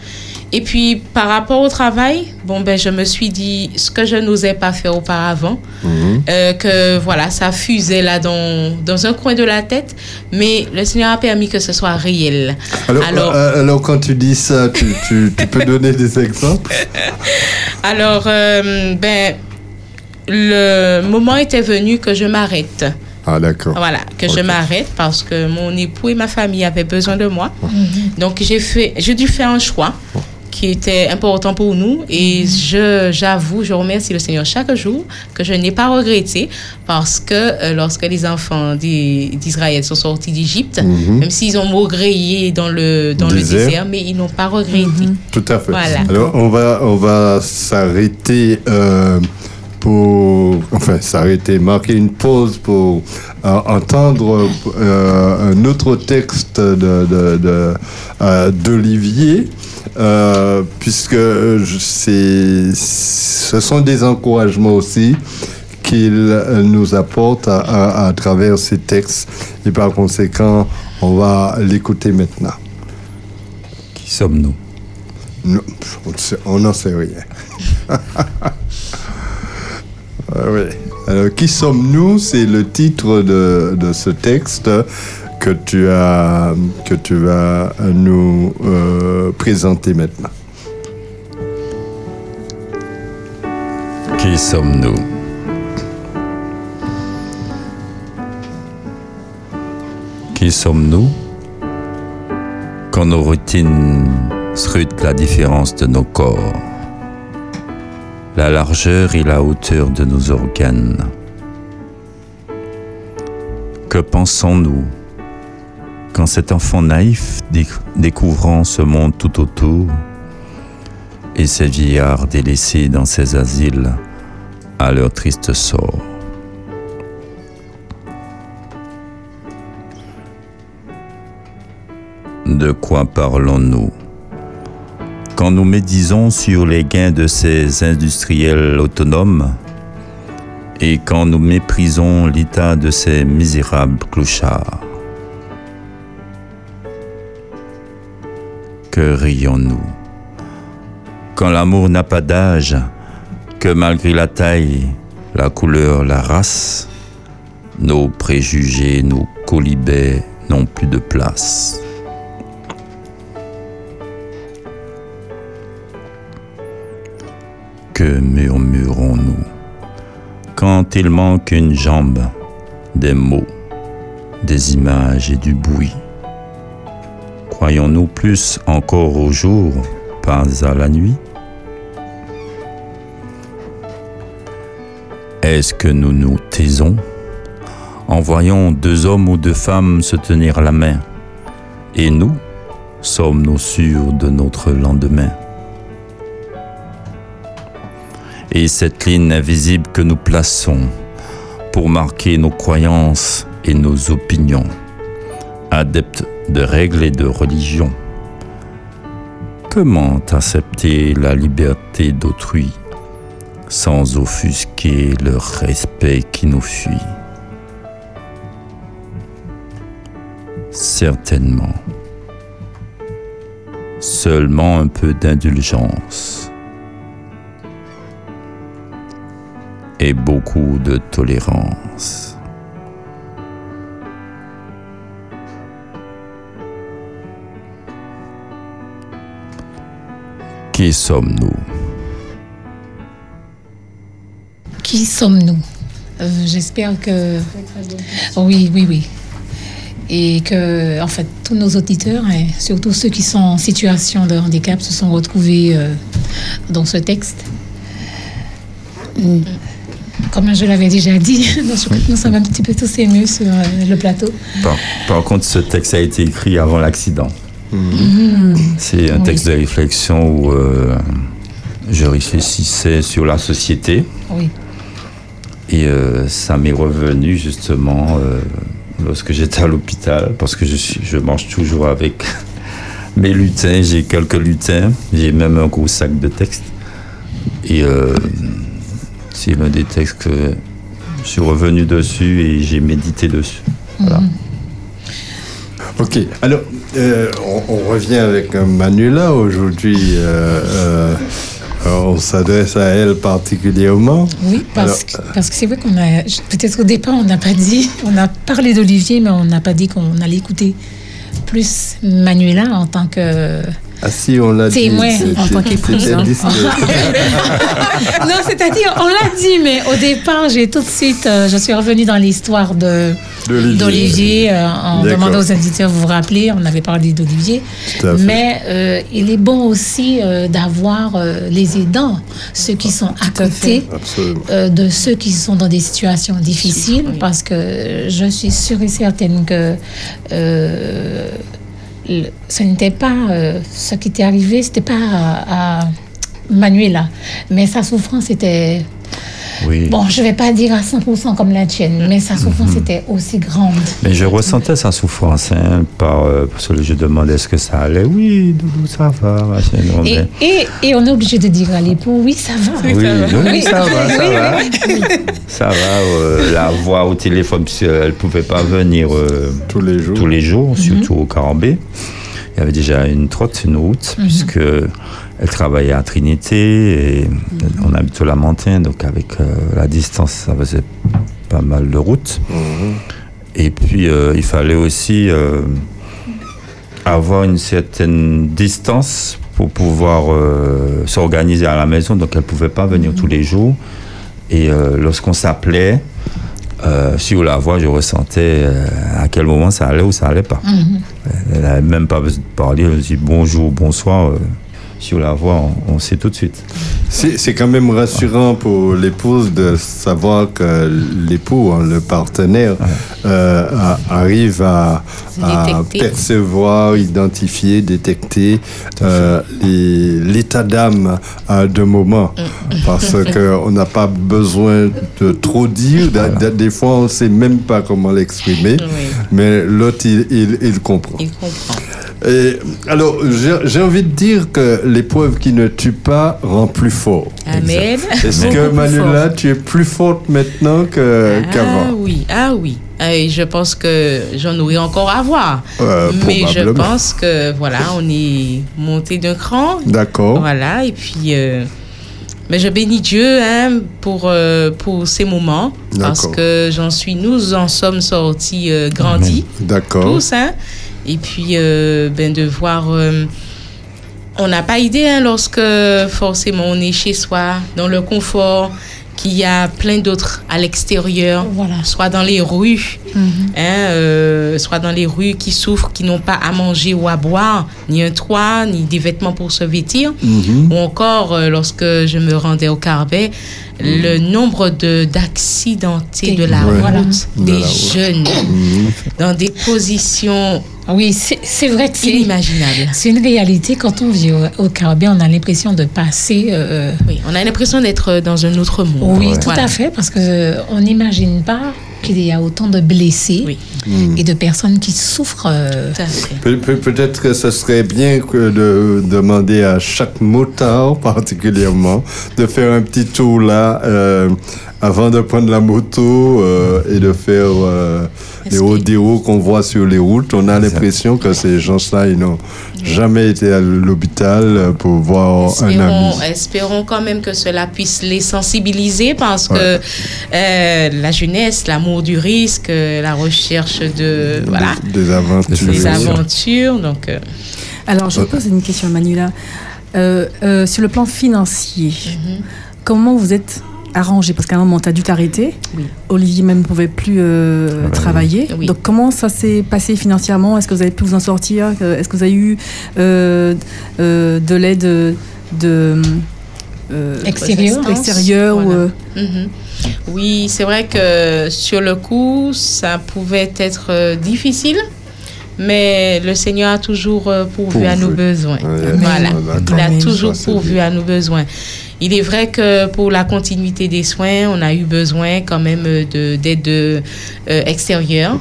Et puis, par rapport au travail, bon, ben, je me suis dit ce que je n'osais pas faire auparavant, Mhm. euh, que voilà, ça fusait là dans, dans un coin de la tête, mais le Seigneur a permis que ce soit réel. Alors, Alors- euh, alors, quand tu dis ça, tu, tu- tu peux donner des exemples? <laughs> Alors, euh, ben, le moment était venu que je m'arrête Ah, d'accord. Voilà, que je m'arrête parce que mon époux et ma famille avaient besoin de moi. Mhm. Donc j'ai dû faire un choix qui était important pour nous et je j'avoue, je remercie le Seigneur chaque jour que je n'ai pas regretté parce que euh, lorsque les enfants d'I- d'Israël sont sortis d'Égypte, Mhm. même s'ils ont maugréé dans le dans Désert. le désert, mais ils n'ont pas regretté. Tout à fait. Voilà. Alors, on va, on va s'arrêter euh, pour. Enfin, s'arrêter, marquer une pause pour euh, entendre un autre texte de, de- de, euh, euh, puisque c'est, ce sont des encouragements aussi qu'il euh, nous apporte à, à- à travers ces textes. Et par conséquent, on va l'écouter maintenant. Qui sommes-nous? Non, on n'en sait rien. <laughs> Ah oui. Alors, qui sommes-nous? C'est le titre de, de ce texte que tu, as, que tu vas nous euh, présenter maintenant. Qui sommes-nous? Qui sommes-nous? Quand nos routines scrutent la différence de nos corps, la largeur et la hauteur de nos organes Que pensons-nous? Quand cet enfant naïf déc- découvrant ce monde tout autour et ces vieillards délaissés dans ces asiles à leur triste sort. De quoi parlons-nous? Quand nous médisons sur les gains de ces industriels autonomes et quand nous méprisons l'état de ces misérables clochards. Que rions-nous? Quand l'amour n'a pas d'âge, que malgré la taille, la couleur, la race, nos préjugés, nos colibets n'ont plus de place. Que murmurons-nous? Quand il manque une jambe, des mots, des images et du bruit Croyons-nous plus encore au jour, pas à la nuit? Est-ce que nous nous taisons? En voyant deux hommes ou deux femmes se tenir la main Et nous, sommes-nous sûrs de notre lendemain? Et cette ligne invisible que nous plaçons pour marquer nos croyances et nos opinions, adeptes de règles et de religion, Comment accepter la liberté d'autrui sans offusquer le respect qui nous fuit? Certainement. Seulement un peu d'indulgence et beaucoup de tolérance. Qui sommes-nous? Qui sommes-nous? Euh, J'espère que. Oui, oui, oui. Et que, en fait, tous nos auditeurs, et surtout ceux qui sont en situation de handicap, se sont retrouvés euh, dans ce texte. Mm. Comme je l'avais déjà dit, <laughs> nous sommes un petit peu tous émus sur euh, le plateau. par, par contre, ce texte a été écrit avant l'accident. Mm. C'est un Oui. texte de réflexion où euh, je réfléchissais sur la société Oui. et euh, ça m'est revenu justement euh, lorsque j'étais à l'hôpital parce que je, suis, je mange toujours avec <laughs> mes lutins. J'ai quelques lutins, j'ai même un gros sac de textes. Et euh, c'est l'un des textes que je suis revenu dessus et j'ai médité dessus. Voilà. Ok, alors euh, on, on revient avec Manuela aujourd'hui. euh, euh, on s'adresse à elle particulièrement. Oui, parce, Alors, que, parce que c'est vrai qu'on a. Peut-être au départ, on n'a pas dit. On a parlé d'Olivier, mais on n'a pas dit qu'on allait écouter plus Manuela en tant que Ah si, on l'a dit. C'était- en tant qu'épouse, hein. <laughs> non, c'est-à-dire, on l'a dit, mais au départ, j'ai tout de suite, euh, je suis revenue dans l'histoire de D'Olivier. d'Olivier euh, demandant aux auditeurs, vous vous rappelez, on avait parlé d'Olivier. Mais euh, il est bon aussi euh, d'avoir euh, les aidants, ceux qui sont à côté euh, de ceux qui sont dans des situations difficiles, Oui. parce que je suis sûre et certaine que euh, le- ce n'était pas euh, ce qui était arrivé, c'était pas à, à Manuela, mais sa souffrance était Oui. Bon, je vais pas dire à 100% comme la tienne, mais sa souffrance Mhm. était aussi grande. Mais je ressentais sa souffrance, hein, par, euh, parce que je demandais est-ce que ça allait. Oui, Doudou, ça va. machin, non, Et, mais- et, et on est obligé de dire à l'époux, oui, ça va. Oui, oui, Oui. ça va, ça va. oui. <laughs> Ça va, euh, la voix au téléphone, parce qu'elle ne pouvait pas venir euh, Tous les jours. tous les jours, surtout au Carambé. Il y avait déjà une trotte, une route, Mhm. puisque elle travaillait à Trinité et on habite au Lamentin, donc avec euh, la distance, ça faisait pas mal de route. Mhm. Et puis, euh, il fallait aussi euh, avoir une certaine distance pour pouvoir euh, s'organiser à la maison. Donc, elle ne pouvait pas venir tous les jours. Et euh, lorsqu'on s'appelait, euh, sur la voix, je ressentais euh, à quel moment ça allait ou ça allait pas. Mhm. Elle n'avait même pas besoin de parler. Elle dit bonjour, bonsoir. Sur la voix, on, on sait tout de suite. C'est quand même rassurant pour l'épouse de savoir que l'époux, hein, le partenaire, euh, a- arrive à, percevoir, identifier, détecter euh, l'état d'âme à de moments. Parce <laughs> qu'on n'a pas besoin de trop dire. Des fois, on ne sait même pas comment l'exprimer. Oui, Mais l'autre, il, il- il comprend. il comprend. Et, alors, j'ai envie de dire que l'épreuve qui ne tue pas rend plus fort. Amen. Est-ce que plus Manuela, tu es plus forte maintenant Ah qu'avant? oui, ah oui. Ah, et je pense que j'en aurai encore à voir. Euh, Mais je pense que voilà, on est monté d'un cran. D'accord. Voilà, et puis euh, mais je bénis Dieu hein, pour, euh, pour ces moments. Parce que j'en suis, nous en sommes sortis euh, grandis, D'accord. tous. Hein, et puis euh, ben, de voir. euh, on n'a pas idée hein, lorsque forcément on est chez soi, dans le confort, qu'il y a plein d'autres à l'extérieur, Voilà. soit dans les rues, hein, euh, soit dans les rues qui souffrent, qui n'ont pas à manger ou à boire, ni un toit, ni des vêtements pour se vêtir. Mhm. Ou encore, euh, lorsque je me rendais au Carbet, le nombre de d'accidentés de la Ouais. Voilà. route, De des la route. jeunes, Mhm. dans des positions Oui, c'est c'est vrai que c'est inimaginables. c'est une réalité. Quand on vit au, au on a l'impression de passer. euh, Oui, on a l'impression d'être dans un autre monde. oui, tout Voilà. à fait, parce que euh, on n'imagine pas qu'il y a autant de blessés Oui. Mhm. et de personnes qui souffrent. euh. Pe- pe- Peut-être que ce serait bien que de demander à chaque motard <laughs> particulièrement de faire un petit tour là euh, avant de prendre la moto euh, et de faire euh, les que- rodéos qu'on voit sur les routes. On a l'impression que ces gens-là, ils n'ont jamais été à l'hôpital pour voir un ami. Espérons, quand même que cela puisse les sensibiliser parce que euh, la jeunesse, l'amour du risque, euh, la recherche de voilà, Des, des aventures. des aventures. Donc, euh, Alors, je pose une question à Manuela. Euh, euh, sur le plan financier, Mhm. comment vous êtes arrangé Parce qu'à un moment, tu as dû t'arrêter. Oui. Olivier même ne pouvait plus euh, travailler. Oui. Donc, comment ça s'est passé financièrement? Est-ce que vous avez pu vous en sortir? Est-ce que vous avez eu euh, euh, de l'aide de, euh, Extérieure. ou, euh, Mhm. Oui, c'est vrai que sur le coup, ça pouvait être difficile, mais le Seigneur a toujours pourvu, à nos besoins. Ouais, Voilà, il a toujours pourvu bien. à nos besoins. Il est vrai que pour la continuité des soins, on a eu besoin quand même de- d'aide euh, extérieure.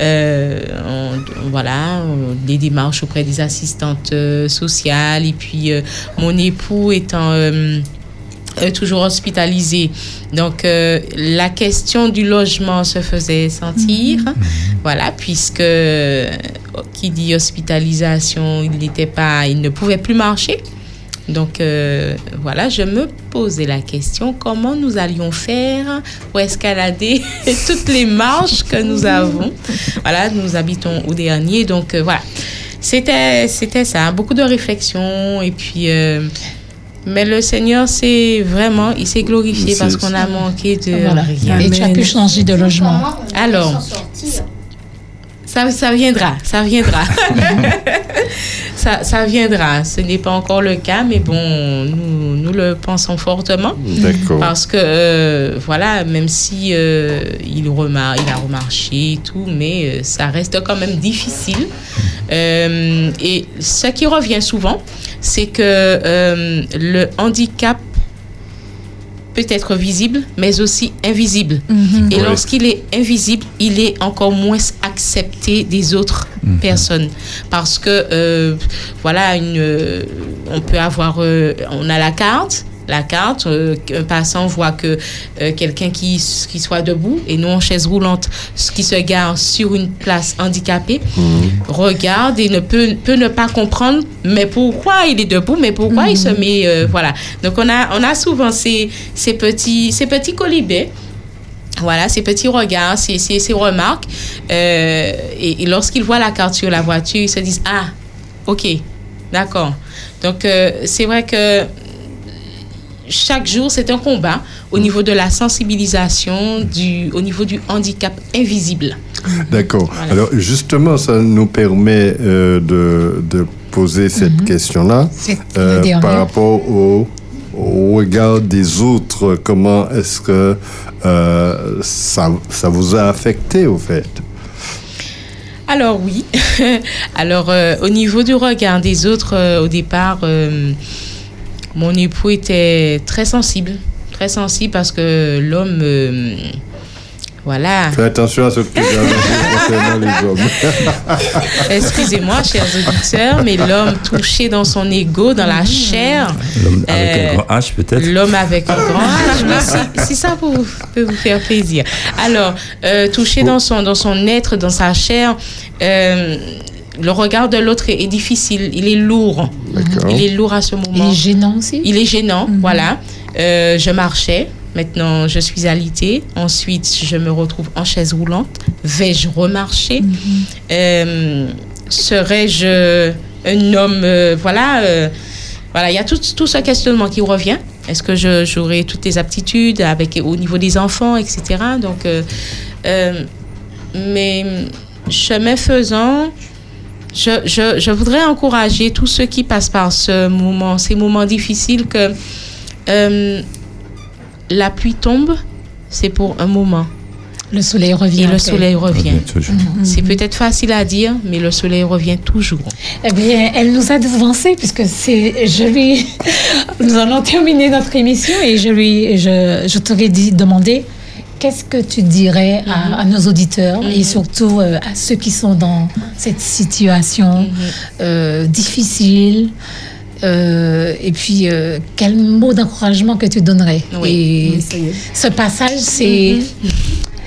Euh, on- voilà, euh, des démarches auprès des assistantes euh, sociales et puis euh, mon époux étant euh, euh, toujours hospitalisé. Donc, euh, la question du logement se faisait sentir. Voilà, puisque euh, qui dit hospitalisation, il n'était pas, il ne pouvait plus marcher. Donc, euh, voilà, je me posais la question comment nous allions faire pour escalader <laughs> toutes les marches que nous avons. Voilà, nous habitons au dernier. Donc, euh, voilà. C'était, c'était ça, beaucoup de réflexion et puis. euh, mais le Seigneur, c'est vraiment, il s'est glorifié parce qu'on a manqué de Voilà. rien. Et tu as pu changer de logement. Alors, ça, ça viendra, ça viendra. <laughs> ça, ça viendra. Ce n'est pas encore le cas, mais bon, nous, nous le pensons fortement. D'accord. Parce que, euh, voilà, même si euh, il, remar il a remarché et tout, mais euh, ça reste quand même difficile. Et ce qui revient souvent, c'est que le handicap peut être visible, mais aussi invisible. Et Ouais. lorsqu'il est invisible, il est encore moins accepté des autres personnes. Parce que, euh, voilà, une, euh, on peut avoir, euh, on a la carte. La carte, euh, un passant voit que euh, quelqu'un qui, qui soit debout et non en chaise roulante, qui se gare sur une place handicapée, regarde et ne peut, peut ne pas comprendre, mais pourquoi il est debout, mais pourquoi il se met, euh, voilà. Donc on a, on a souvent ces, ces petits, ces petits colibets voilà, ces petits regards, ces, ces, ces remarques. Euh, et et lorsqu'ils voient la carte sur la voiture, ils se disent Ah, ok, d'accord. Donc, euh, c'est vrai que chaque jour, c'est un combat au niveau de la sensibilisation, du, au niveau du handicap invisible. D'accord. Voilà. Alors justement, ça nous permet euh, de, de poser cette question-là C'est euh, la dernière. par rapport au, au regard des autres. Comment est-ce que euh, ça, ça vous a affecté au fait? Alors oui. <laughs> Alors euh, au niveau du regard des autres, euh, au départ, euh, mon époux était très sensible, très sensible parce que l'homme, euh, voilà. Fais attention à ce que tu as dit concernant les hommes. <laughs> Excusez-moi, chers auditeurs, mais l'homme touché dans son ego, dans la chair, L'homme avec Euh, un grand H peut-être. L'homme avec un grand H, <laughs> mais si, si ça vous, peut vous faire plaisir. Alors, euh, touché dans son, dans son être, dans sa chair, euh, le regard de l'autre est, est difficile, il est lourd. Il est lourd à ce moment. Il est gênant aussi? Il est gênant, voilà. Euh, je marchais, maintenant je suis alitée. Ensuite, je me retrouve en chaise roulante. Vais-je remarcher? Euh, Serais-je un homme euh, Voilà, euh, voilà. Il y a tout, tout ce questionnement qui revient. Est-ce que j'aurai toutes les aptitudes avec, au niveau des enfants, etc. Donc, euh, euh, mais chemin faisant, je, je, je voudrais encourager tous ceux qui passent par ce moment, ces moments difficiles, que euh, la pluie tombe, c'est pour un moment. Le soleil revient. Et le soleil revient. toujours. C'est peut-être facile à dire, mais le soleil revient toujours. Eh bien, elle nous a devancé puisque c'est, je lui, <laughs> nous allons terminer notre émission et je lui, je, je t'aurais dit, demandé qu'est-ce que tu dirais à, à nos auditeurs et surtout euh, à ceux qui sont dans cette situation euh, difficile. euh, et puis, euh, quel mot d'encouragement que tu donnerais? Oui. Et est. ce passage, c'est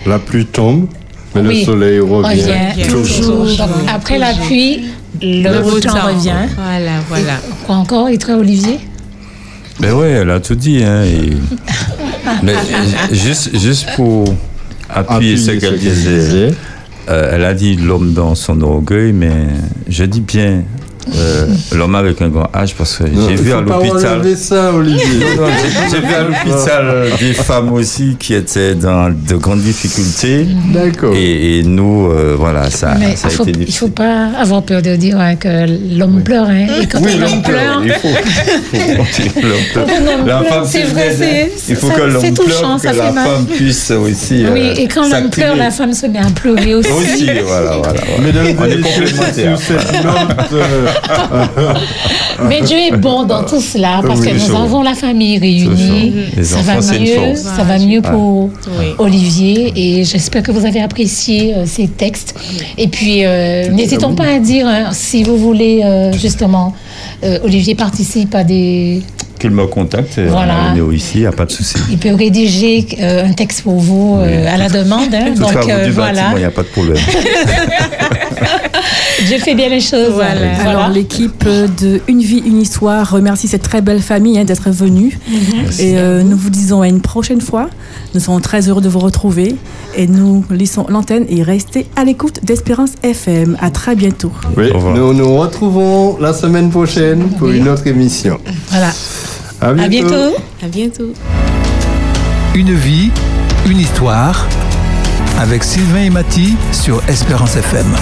La pluie tombe, mais Oui. le soleil revient. revient toujours. Donc, après la pluie, le, beau temps revient. Voilà, voilà. Quoi encore, et toi, Olivier? Ben ouais, elle a tout dit. Hein, et- <laughs> <laughs> Mais euh, juste, juste pour appuyer Appuyer ce qu'elle disait, euh, elle a dit l'homme dans son orgueil, mais je dis bien euh, l'homme avec un grand H parce que j'ai il vu à l'hôpital. <laughs> J'ai vu à l'hôpital euh, des femmes aussi qui étaient dans de grandes difficultés. D'accord. Et, et nous, euh, voilà, ça, Mais ça a il faut, été il difficile. faut pas avoir peur de dire hein, que l'homme pleure. Hein, et quand Oui, l'homme pleure, Il faut, il faut- <laughs> l'homme pleure. Quand l'homme La pleure, femme, c'est vrai, Il faut ça- que l'homme pleure, que ça fait la femme puisse aussi. oui, euh, et quand l'homme pleure, la femme se met à pleurer aussi. Aussi, voilà, voilà. Mesdames On et messieurs, sur cette note, <laughs> Mais Dieu est bon dans tout cela parce Oui, que nous avons la famille réunie. Ça enfants, va mieux, ça va mieux pour Oui. Olivier et j'espère que vous avez apprécié euh, ces textes. Et puis, euh, n'hésitons pas à dire hein, si vous voulez euh, justement, euh, Olivier participe à des Qu'il me contacte, Voilà. on est ici, il n'y a pas de souci. Il peut rédiger euh, un texte pour vous euh, Oui. à la demande. hein. <laughs> Donc euh, voilà, il n'y a pas de problème. <laughs> <laughs> je fais bien les choses. Voilà. Alors l'équipe de Une vie, une histoire remercie cette très belle famille hein, d'être venue. Et euh, nous vous disons à une prochaine fois. Nous sommes très heureux de vous retrouver. Et nous laissons l'antenne et restez à l'écoute d'Espérance FM. À très bientôt. Oui, nous nous retrouvons la semaine prochaine pour Oui. une autre émission. Voilà. À bientôt. À bientôt. À bientôt. Une vie, une histoire avec Sylvain et Mathie sur Espérance FM.